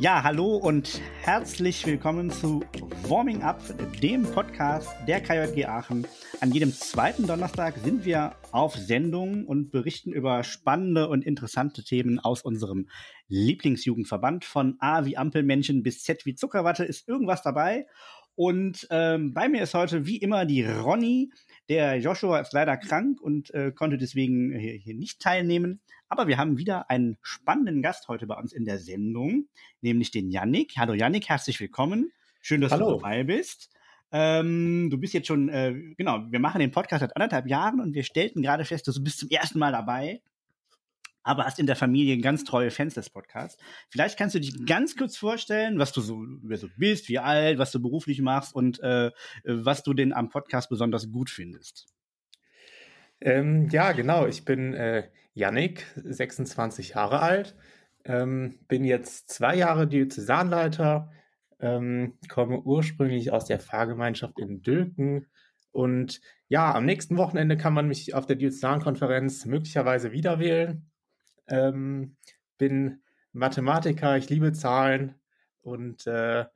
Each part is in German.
Ja, hallo und herzlich willkommen zu Warming Up, dem Podcast der KJG Aachen. An jedem zweiten Donnerstag sind wir auf Sendung und berichten über spannende und interessante Themen aus unserem Lieblingsjugendverband. Von A wie Ampelmännchen bis Z wie Zuckerwatte ist irgendwas dabei. Und ähm, bei mir ist heute wie immer die Ronny. Der Joshua ist leider krank und äh, konnte deswegen hier, hier nicht teilnehmen. Aber wir haben wieder einen spannenden Gast heute bei uns in der Sendung, nämlich den Yannick. Hallo Yannick, herzlich willkommen. Schön, dass Hallo. du dabei bist. Ähm, du bist jetzt schon, äh, genau, wir machen den Podcast seit anderthalb Jahren und wir stellten gerade fest, du bist zum ersten Mal dabei, aber hast in der Familie ganz treue Fans des Podcasts. Vielleicht kannst du dich ganz kurz vorstellen, was du so, wer so bist, wie alt, was du beruflich machst und äh, was du denn am Podcast besonders gut findest. Ähm, ja, genau. Ich bin äh, Yannick, 26 Jahre alt, ähm, bin jetzt zwei Jahre Diözesanleiter, ähm, komme ursprünglich aus der Pfarrgemeinschaft in Dülken und ja, am nächsten Wochenende kann man mich auf der Diözesankonferenz möglicherweise wieder wählen. Ähm, bin Mathematiker, ich liebe Zahlen und äh,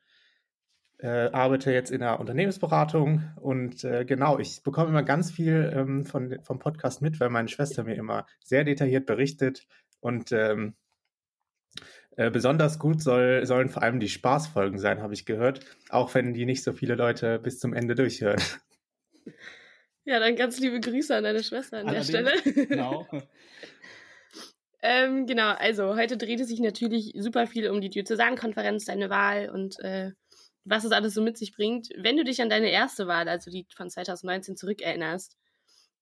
äh, arbeite jetzt in der Unternehmensberatung und äh, genau, ich bekomme immer ganz viel ähm, von, vom Podcast mit, weil meine Schwester mir immer sehr detailliert berichtet und ähm, äh, besonders gut soll, sollen vor allem die Spaßfolgen sein, habe ich gehört, auch wenn die nicht so viele Leute bis zum Ende durchhören. Ja, dann ganz liebe Grüße an deine Schwester an Allerdings, der Stelle. Genau. ähm, genau, also heute dreht es sich natürlich super viel um die Diözesankonferenz, deine Wahl und äh, was es alles so mit sich bringt. Wenn du dich an deine erste Wahl, also die von 2019, zurückerinnerst,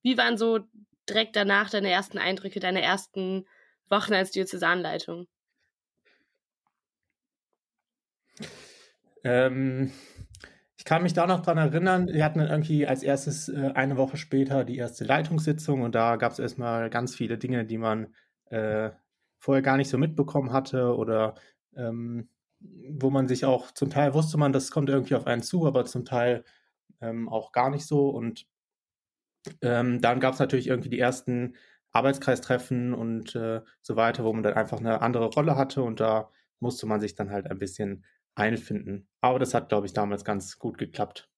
wie waren so direkt danach deine ersten Eindrücke, deine ersten Wochen als Diözesanleitung? Ähm, ich kann mich da noch dran erinnern, wir hatten dann irgendwie als erstes äh, eine Woche später die erste Leitungssitzung und da gab es erstmal ganz viele Dinge, die man äh, vorher gar nicht so mitbekommen hatte oder ähm, wo man sich auch zum Teil wusste man, das kommt irgendwie auf einen zu, aber zum Teil ähm, auch gar nicht so. Und ähm, dann gab es natürlich irgendwie die ersten Arbeitskreistreffen und äh, so weiter, wo man dann einfach eine andere Rolle hatte und da musste man sich dann halt ein bisschen einfinden. Aber das hat, glaube ich, damals ganz gut geklappt.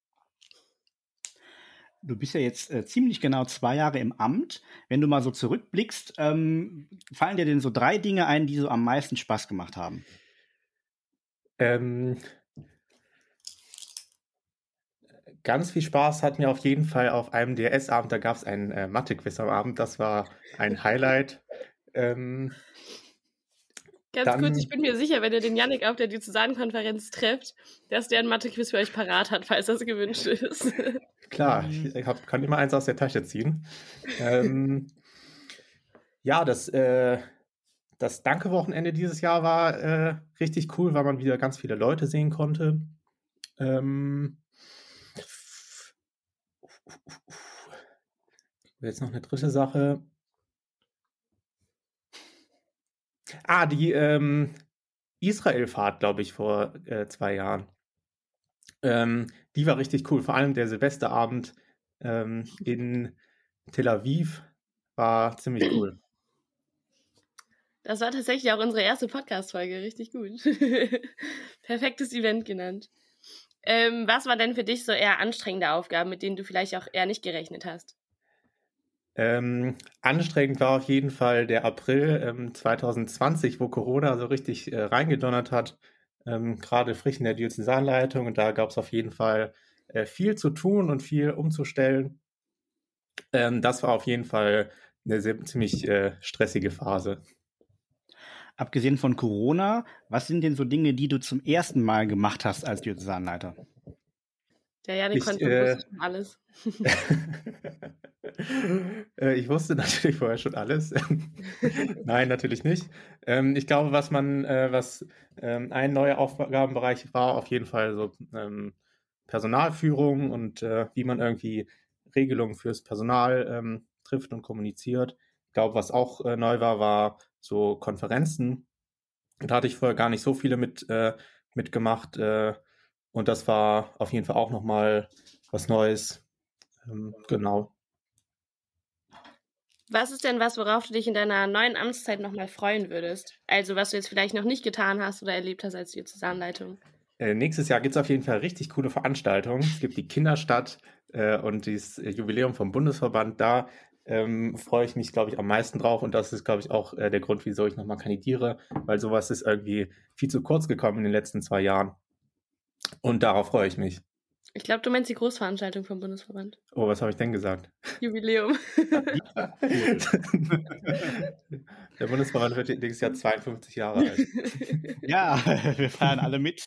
Du bist ja jetzt äh, ziemlich genau zwei Jahre im Amt. Wenn du mal so zurückblickst, ähm, fallen dir denn so drei Dinge ein, die so am meisten Spaß gemacht haben? Ähm, ganz viel Spaß hat mir auf jeden Fall auf einem DS-Abend. Da gab es einen äh, Mathe-Quiz am Abend. Das war ein Highlight. Ähm, Ganz dann, kurz, ich bin mir sicher, wenn ihr den Yannick auf der Diözesankonferenz trefft, dass der ein Mathe-Quiz für euch parat hat, falls das gewünscht ist. Klar, ich hab, kann immer eins aus der Tasche ziehen. ähm, ja, das äh, das Danke-Wochenende dieses Jahr war äh, richtig cool, weil man wieder ganz viele Leute sehen konnte. Ähm, jetzt noch eine dritte Sache. Ah, die ähm, Israel-Fahrt, glaube ich, vor äh, zwei Jahren. Ähm, die war richtig cool. Vor allem der Silvesterabend ähm, in Tel Aviv war ziemlich cool. Das war tatsächlich auch unsere erste Podcast-Folge. Richtig gut. Perfektes Event genannt. Ähm, was war denn für dich so eher anstrengende Aufgaben, mit denen du vielleicht auch eher nicht gerechnet hast? Ähm, anstrengend war auf jeden Fall der April ähm, 2020, wo Corona so richtig äh, reingedonnert hat. Ähm, Gerade frisch in der Diözesanleitung und da gab es auf jeden Fall äh, viel zu tun und viel umzustellen. Ähm, das war auf jeden Fall eine sehr, ziemlich äh, stressige Phase abgesehen von Corona, was sind denn so Dinge, die du zum ersten Mal gemacht hast als Diözesanleiter? Der Janik konnte äh, alles. Äh, ich wusste natürlich vorher schon alles. Nein, natürlich nicht. Ähm, ich glaube, was man, äh, was ähm, ein neuer Aufgabenbereich war, auf jeden Fall so ähm, Personalführung und äh, wie man irgendwie Regelungen fürs Personal trifft und kommuniziert. Ich glaube, was auch neu war, war so Konferenzen. Da hatte ich vorher gar nicht so viele mit, mitgemacht. Und das war auf jeden Fall auch nochmal was Neues. Genau. Was ist denn was, worauf du dich in deiner neuen Amtszeit nochmal freuen würdest? Also, was du jetzt vielleicht noch nicht getan hast oder erlebt hast als Diözesanleitung? Äh, nächstes Jahr gibt es auf jeden Fall richtig coole Veranstaltungen. Es gibt die Kinderstadt äh, und das Jubiläum vom Bundesverband. Da ähm, freue ich mich, glaube ich, am meisten drauf. Und das ist, glaube ich, auch äh, der Grund, wieso ich nochmal kandidiere, weil sowas ist irgendwie viel zu kurz gekommen in den letzten zwei Jahren. Und darauf freue ich mich. Ich glaube, du meinst die Großveranstaltung vom Bundesverband. Oh, was habe ich denn gesagt? Jubiläum. Der Bundesverband wird nächstes Jahr 52 Jahre alt. Ja, wir fahren alle mit.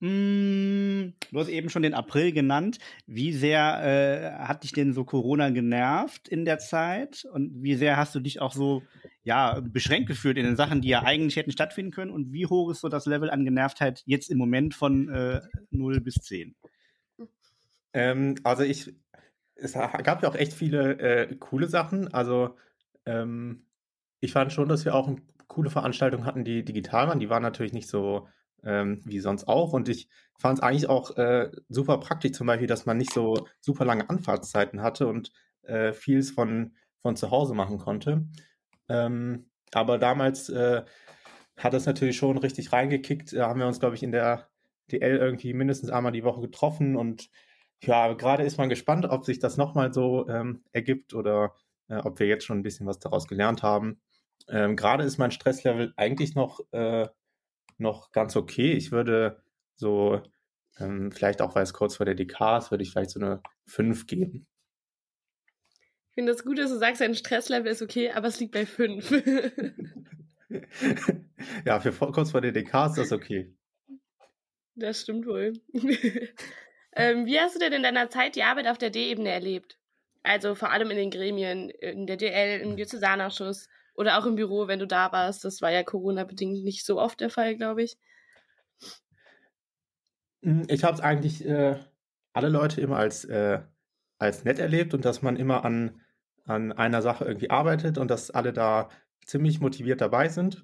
Mm, du hast eben schon den April genannt. Wie sehr äh, hat dich denn so Corona genervt in der Zeit? Und wie sehr hast du dich auch so ja, beschränkt gefühlt in den Sachen, die ja eigentlich hätten stattfinden können? Und wie hoch ist so das Level an Genervtheit jetzt im Moment von äh, 0 bis 10? Ähm, also ich, es gab ja auch echt viele äh, coole Sachen. Also ähm, ich fand schon, dass wir auch eine coole Veranstaltung hatten, die digital waren. Die waren natürlich nicht so ähm, wie sonst auch. Und ich fand es eigentlich auch äh, super praktisch, zum Beispiel, dass man nicht so super lange Anfahrtszeiten hatte und äh, vieles von, von zu Hause machen konnte. Ähm, aber damals äh, hat das natürlich schon richtig reingekickt. Da haben wir uns, glaube ich, in der DL irgendwie mindestens einmal die Woche getroffen und ja, gerade ist man gespannt, ob sich das nochmal so ähm, ergibt oder äh, ob wir jetzt schon ein bisschen was daraus gelernt haben. Ähm, gerade ist mein Stresslevel eigentlich noch äh, noch ganz okay. Ich würde so, ähm, vielleicht auch, weil es kurz vor der DK ist, würde ich vielleicht so eine 5 geben. Ich finde das gut, dass du sagst, dein Stresslevel ist okay, aber es liegt bei 5. ja, für kurz vor der DK ist das okay. Das stimmt wohl. ähm, wie hast du denn in deiner Zeit die Arbeit auf der D-Ebene erlebt? Also vor allem in den Gremien, in der DL, im Diözesanausschuss oder auch im Büro, wenn du da warst. Das war ja Corona-bedingt nicht so oft der Fall, glaube ich. Hm, ich habe es eigentlich äh, alle Leute immer als, äh, als nett erlebt und dass man immer an, an einer Sache irgendwie arbeitet und dass alle da ziemlich motiviert dabei sind.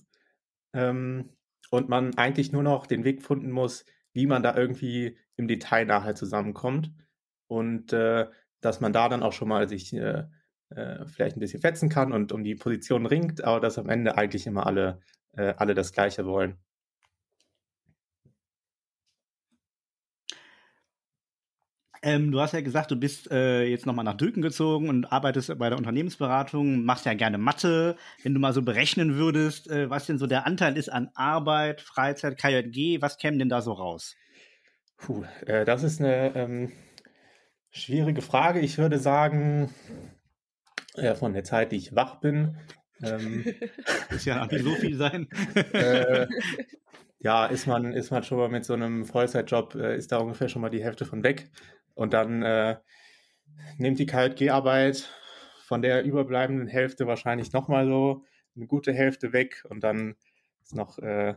Ähm, und man eigentlich nur noch den Weg finden muss, wie man da irgendwie im Detail nachher zusammenkommt. Und äh, dass man da dann auch schon mal sich äh, äh, vielleicht ein bisschen fetzen kann und um die Position ringt, aber dass am Ende eigentlich immer alle, äh, alle das Gleiche wollen. Ähm, du hast ja gesagt, du bist äh, jetzt nochmal nach Dülken gezogen und arbeitest bei der Unternehmensberatung, machst ja gerne Mathe. Wenn du mal so berechnen würdest, äh, was denn so der Anteil ist an Arbeit, Freizeit, KJG, was käme denn da so raus? Puh, äh, das ist eine ähm, schwierige Frage. Ich würde sagen, ja, von der Zeit, die ich wach bin. Ähm, ist ja nicht so viel sein. äh, ja, ist man, ist man schon mal mit so einem Vollzeitjob, äh, ist da ungefähr schon mal die Hälfte von weg. Und dann äh, nimmt die KLG-Arbeit von der überbleibenden Hälfte wahrscheinlich nochmal so eine gute Hälfte weg. Und dann ist noch, äh,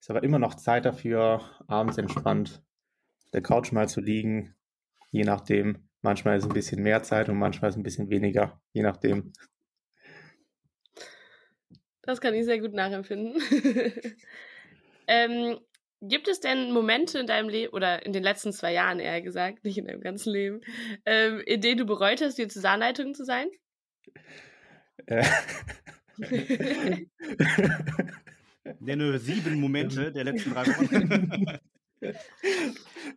ist aber immer noch Zeit dafür, abends entspannt auf der Couch mal zu liegen, je nachdem, Manchmal ist ein bisschen mehr Zeit und manchmal ist ein bisschen weniger, je nachdem. Das kann ich sehr gut nachempfinden. ähm, gibt es denn Momente in deinem Leben, oder in den letzten zwei Jahren eher gesagt, nicht in deinem ganzen Leben, ähm, in denen du bereut hast, die Zahnleitung zu sein? Äh. nur sieben Momente der letzten drei Wochen.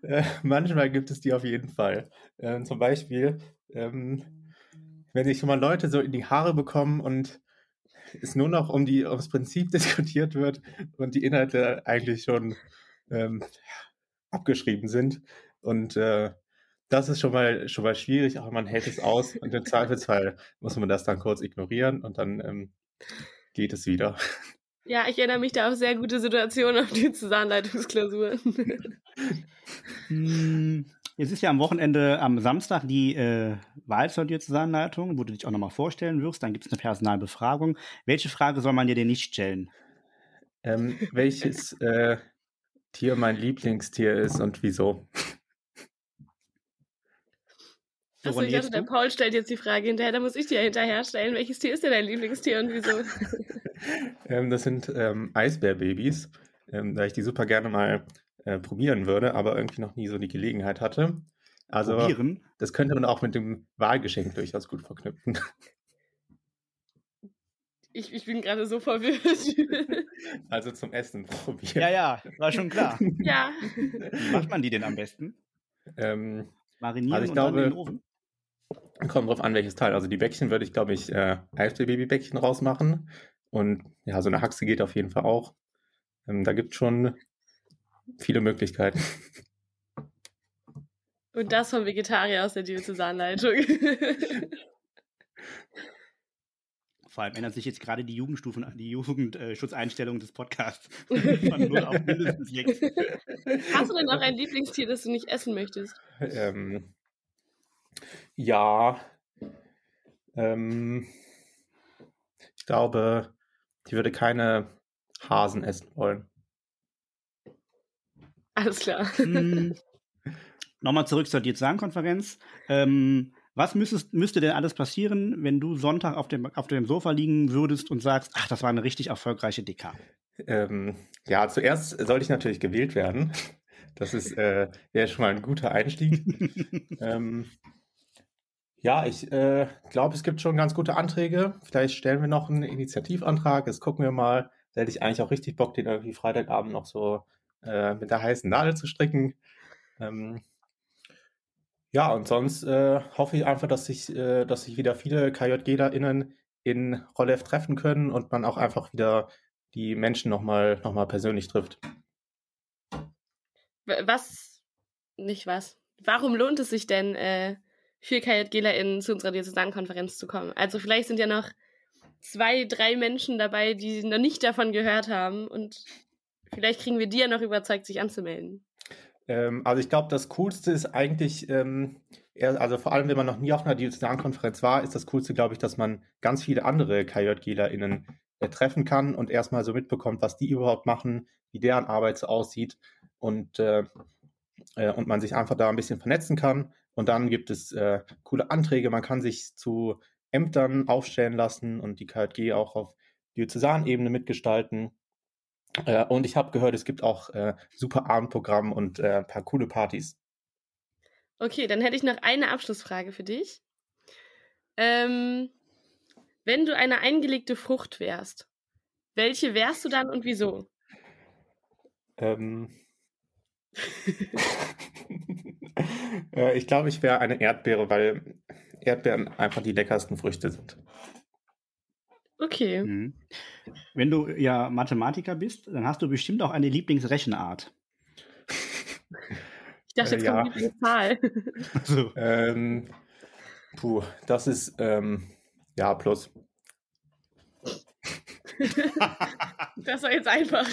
Äh, manchmal gibt es die auf jeden Fall. Ähm, zum Beispiel, ähm, wenn sich schon mal Leute so in die Haare bekommen und es nur noch um die ums Prinzip diskutiert wird und die Inhalte eigentlich schon ähm, abgeschrieben sind. Und äh, das ist schon mal schon mal schwierig, aber man hält es aus und im Zweifelsfall muss man das dann kurz ignorieren und dann ähm, geht es wieder. Ja, ich erinnere mich da auf sehr gute Situationen auf die Zahnleitungsklausur. Hm, jetzt ist ja am Wochenende, am Samstag, die äh, Wahl zur Diözesanleitung, wo du dich auch nochmal vorstellen wirst. Dann gibt es eine Personalbefragung. Welche Frage soll man dir denn nicht stellen? Ähm, welches äh, Tier mein Lieblingstier ist und wieso? Achso, ich dachte, der Paul stellt jetzt die Frage hinterher, da muss ich dir hinterher stellen. Welches Tier ist denn dein Lieblingstier und wieso? ähm, das sind ähm, Eisbärbabys, ähm, da ich die super gerne mal äh, probieren würde, aber irgendwie noch nie so die Gelegenheit hatte. Also probieren. das könnte man auch mit dem Wahlgeschenk durchaus gut verknüpfen. Ich, ich bin gerade so verwirrt. Also zum Essen probieren. Ja, ja, war schon klar. ja. Wie macht man die denn am besten? Ähm, Marinieren Also ich und dann glaube- in den Ofen? Kommt drauf an, welches Teil. Also die Bäckchen würde ich, glaube ich, äh, Eisbär-Baby-Bäckchen rausmachen. Und ja, so eine Haxe geht auf jeden Fall auch. Ähm, da gibt es schon viele Möglichkeiten. Und das vom Vegetarier aus der Diözesanleitung. Vor allem ändert sich jetzt gerade die Jugendstufen, die Jugendschutzeinstellung des Podcasts von 0 auf mindestens 6. Hast du denn auch ein Lieblingstier, das du nicht essen möchtest? Ähm, ja, ähm, ich glaube, ich würde keine Hasen essen wollen. Alles klar. Hm. Nochmal zurück zur Diözesankonferenz. Ähm, was müsstest, müsste denn alles passieren, wenn du Sonntag auf dem, auf dem Sofa liegen würdest und sagst, ach, das war eine richtig erfolgreiche DK? Ähm, ja, zuerst sollte ich natürlich gewählt werden. Das ist äh, wäre schon mal ein guter Einstieg. ähm, ja, ich äh, glaube, es gibt schon ganz gute Anträge. Vielleicht stellen wir noch einen Initiativantrag. Das gucken wir mal. Da hätte ich eigentlich auch richtig Bock, den irgendwie Freitagabend noch so äh, mit der heißen Nadel zu stricken. Ähm, ja, und sonst äh, hoffe ich einfach, dass sich, äh, wieder viele KJGlerInnen in Rollef treffen können und man auch einfach wieder die Menschen nochmal noch mal persönlich trifft. Was, nicht was. Warum lohnt es sich denn, äh, für KJGlerInnen zu unserer Diözesankonferenz zu kommen? Also vielleicht sind ja noch zwei, drei Menschen dabei, die noch nicht davon gehört haben und vielleicht kriegen wir die ja noch überzeugt, sich anzumelden. Ähm, also ich glaube, das Coolste ist eigentlich, ähm, also vor allem, wenn man noch nie auf einer Diözesankonferenz war, ist das Coolste, glaube ich, dass man ganz viele andere KJGlerInnen äh, treffen kann und erstmal so mitbekommt, was die überhaupt machen, wie deren Arbeit so aussieht und, äh, äh, und man sich einfach da ein bisschen vernetzen kann. Und dann gibt es äh, coole Anträge, man kann sich zu Ämtern aufstellen lassen und die KJG auch auf Diözesanebene mitgestalten. Äh, und ich habe gehört, es gibt auch äh, super Abendprogramm und äh, ein paar coole Partys. Okay, dann hätte ich noch eine Abschlussfrage für dich. Ähm, wenn du eine eingelegte Frucht wärst, welche wärst du dann und wieso? Ähm, äh, ich glaube, ich wäre eine Erdbeere, weil Erdbeeren einfach die leckersten Früchte sind. Okay. Mhm. Wenn du ja Mathematiker bist, dann hast du bestimmt auch eine Lieblingsrechenart. Ich dachte, Äh, jetzt ja. kommt die Zahl. Also, Ähm, puh, das ist ähm, ja plus. Das war jetzt einfach.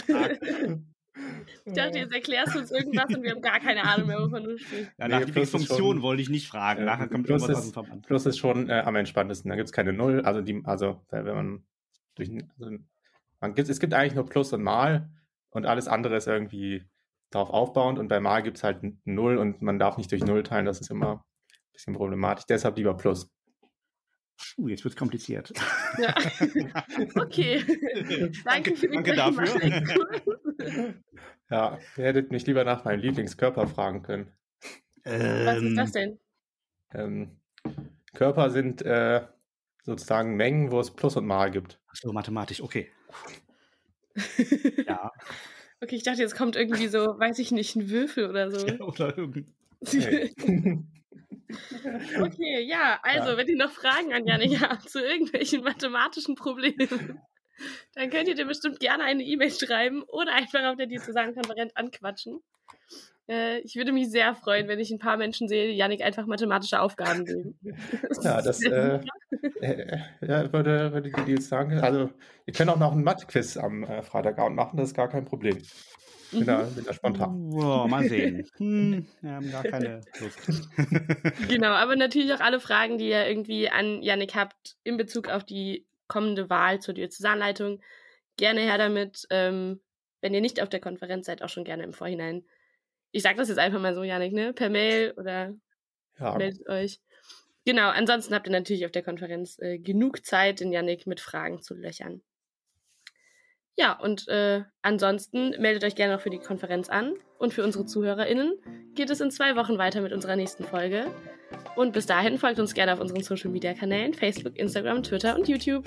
Ich dachte, jetzt erklärst du uns irgendwas und wir haben gar keine Ahnung mehr, wovon du sprichst. ja, Nee, nach ist Lieblingsfunktion schon- wollte ich nicht fragen. Nachher kommt plus irgendwas aus ist- dem Verband. Plus ist schon äh, am entspanntesten. Da gibt es keine Null. Also, die, also wenn man durch, also man gibt, es gibt eigentlich nur Plus und Mal und alles andere ist irgendwie darauf aufbauend. Und bei Mal gibt es halt Null und man darf nicht durch Null teilen. Das ist immer ein bisschen problematisch. Deshalb lieber Plus. Uh, jetzt wird's kompliziert. Ja. Okay. Danke für den danke dafür. Ja, ihr hättet mich lieber nach meinem Lieblingskörper fragen können. Was ist das Ähm, denn? Ähm, Körper sind äh, sozusagen Mengen, wo es Plus und Mal gibt. Ach so, mathematisch, okay. Ja. Okay, ich dachte, jetzt kommt irgendwie so, weiß ich nicht, ein Würfel oder so. Oder irgend. Okay, ja, also, Ja. wenn ihr noch Fragen an Janik habt zu irgendwelchen mathematischen Problemen, dann könnt ihr dir bestimmt gerne eine E-Mail schreiben oder einfach auf der Diözesankonferenz anquatschen. Äh, ich würde mich sehr freuen, wenn ich ein paar Menschen sehe, die Janik einfach mathematische Aufgaben geben. Ja, das äh, äh, ja, würde, würde die jetzt sagen. Also, ihr könnt auch noch ein Mathe-Quiz am äh, Freitagabend machen, das ist gar kein Problem. Bin Mhm. da, bin da spontan. Wow, mal sehen. Hm, wir haben gar keine Lust. Genau, aber natürlich auch alle Fragen, die ihr irgendwie an Yannick habt in Bezug auf die kommende Wahl zur Diözesanleitung. Gerne her damit. Ähm, wenn ihr nicht auf der Konferenz seid, auch schon gerne im Vorhinein. Ich sage das jetzt einfach mal so, Yannick, ne? Per Mail oder Ja, meldet euch. Genau, ansonsten habt ihr natürlich auf der Konferenz äh, genug Zeit, den Yannick mit Fragen zu löchern. Ja, und äh, ansonsten meldet euch gerne noch für die Konferenz an. Und für unsere ZuhörerInnen geht es in zwei Wochen weiter mit unserer nächsten Folge. Und bis dahin folgt uns gerne auf unseren Social Media Kanälen: Facebook, Instagram, Twitter und YouTube.